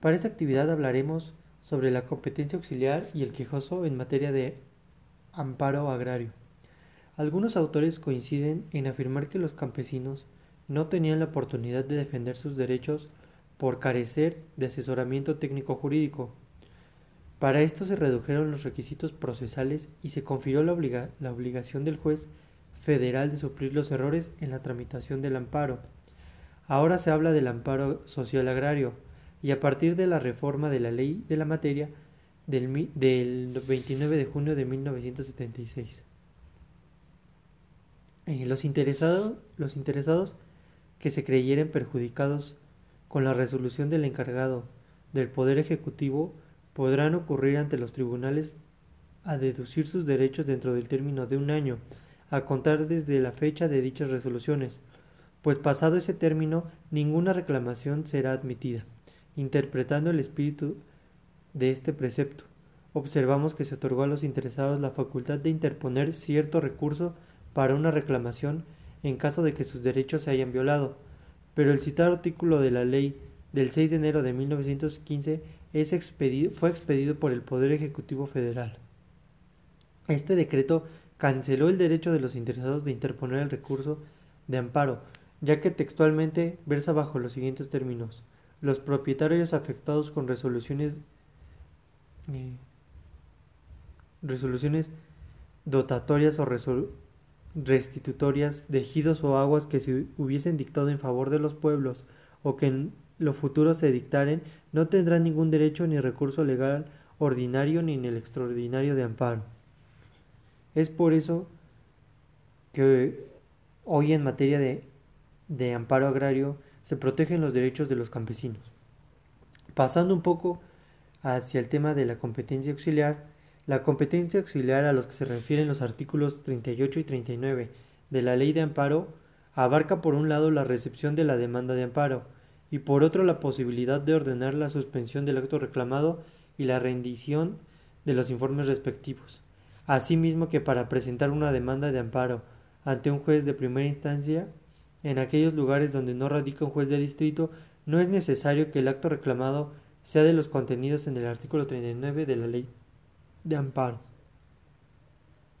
Para esta actividad hablaremos sobre la competencia auxiliar y el quejoso en materia de amparo agrario. Algunos autores coinciden en afirmar que los campesinos no tenían la oportunidad de defender sus derechos por carecer de asesoramiento técnico jurídico. Para esto se redujeron los requisitos procesales y se confirió la, la obligación del juez federal de suplir los errores en la tramitación del amparo. Ahora se habla del amparo social agrario, y a partir de la reforma de la ley de la materia del, del 29 de junio de 1976. Eh, los, los interesados que se creyeren perjudicados con la resolución del encargado del Poder Ejecutivo podrán ocurrir ante los tribunales a deducir sus derechos dentro del término de un año, a contar desde la fecha de dichas resoluciones, pues pasado ese término ninguna reclamación será admitida. Interpretando el espíritu de este precepto, observamos que se otorgó a los interesados la facultad de interponer cierto recurso para una reclamación en caso de que sus derechos se hayan violado, pero el citado artículo de la ley del 6 de enero de 1915 es expedido, fue expedido por el Poder Ejecutivo Federal. Este decreto canceló el derecho de los interesados de interponer el recurso de amparo, ya que textualmente versa bajo los siguientes términos los propietarios afectados con resoluciones eh, resoluciones dotatorias o restitutorias de ejidos o aguas que se hubiesen dictado en favor de los pueblos o que en lo futuro se dictaren no tendrán ningún derecho ni recurso legal ordinario ni en el extraordinario de amparo. Es por eso que hoy en materia de, de amparo agrario se protegen los derechos de los campesinos. Pasando un poco hacia el tema de la competencia auxiliar, la competencia auxiliar a los que se refieren los artículos 38 y 39 de la Ley de Amparo abarca por un lado la recepción de la demanda de amparo y por otro la posibilidad de ordenar la suspensión del acto reclamado y la rendición de los informes respectivos. Asimismo que para presentar una demanda de amparo ante un juez de primera instancia en aquellos lugares donde no radica un juez de distrito, no es necesario que el acto reclamado sea de los contenidos en el artículo 39 de la ley de amparo.